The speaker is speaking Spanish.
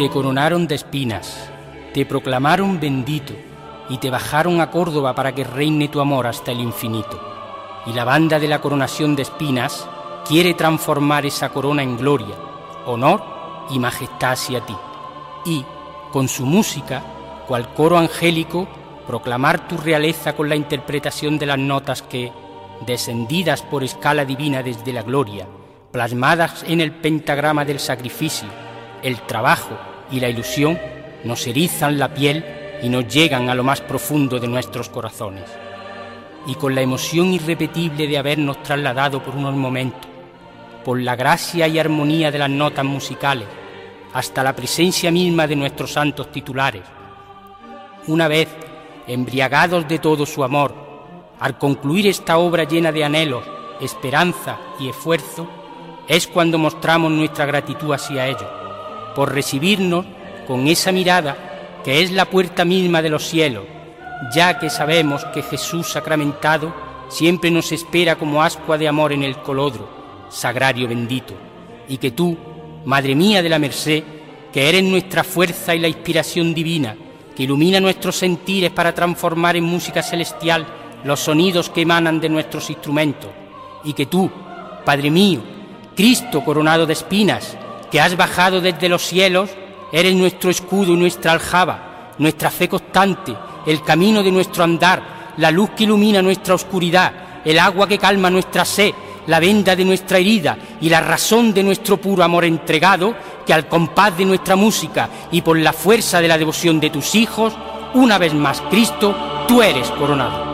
te coronaron de espinas, te proclamaron bendito y te bajaron a Córdoba para que reine tu amor hasta el infinito. Y la banda de la coronación de espinas quiere transformar esa corona en gloria, honor y majestad hacia ti. Y, con su música, cual coro angélico, proclamar tu realeza con la interpretación de las notas que, descendidas por escala divina desde la gloria, plasmadas en el pentagrama del sacrificio, el trabajo y la ilusión, nos erizan la piel y nos llegan a lo más profundo de nuestros corazones. Y con la emoción irrepetible de habernos trasladado por unos momentos, por la gracia y armonía de las notas musicales, hasta la presencia misma de nuestros santos titulares, una vez embriagados de todo su amor, al concluir esta obra llena de anhelos, esperanza y esfuerzo, es cuando mostramos nuestra gratitud hacia ellos, por recibirnos con esa mirada que es la puerta misma de los cielos, ya que sabemos que Jesús sacramentado siempre nos espera como ascua de amor en el colodro, sagrario bendito, y que tú, Madre mía de la Merced, que eres nuestra fuerza y la inspiración divina, que ilumina nuestros sentires para transformar en música celestial los sonidos que emanan de nuestros instrumentos, y que tú, Padre mío, Cristo coronado de espinas, que has bajado desde los cielos, eres nuestro escudo y nuestra aljaba, nuestra fe constante, el camino de nuestro andar, la luz que ilumina nuestra oscuridad, el agua que calma nuestra sed, la venda de nuestra herida y la razón de nuestro puro amor entregado, que al compás de nuestra música y por la fuerza de la devoción de tus hijos, una vez más Cristo, tú eres coronado.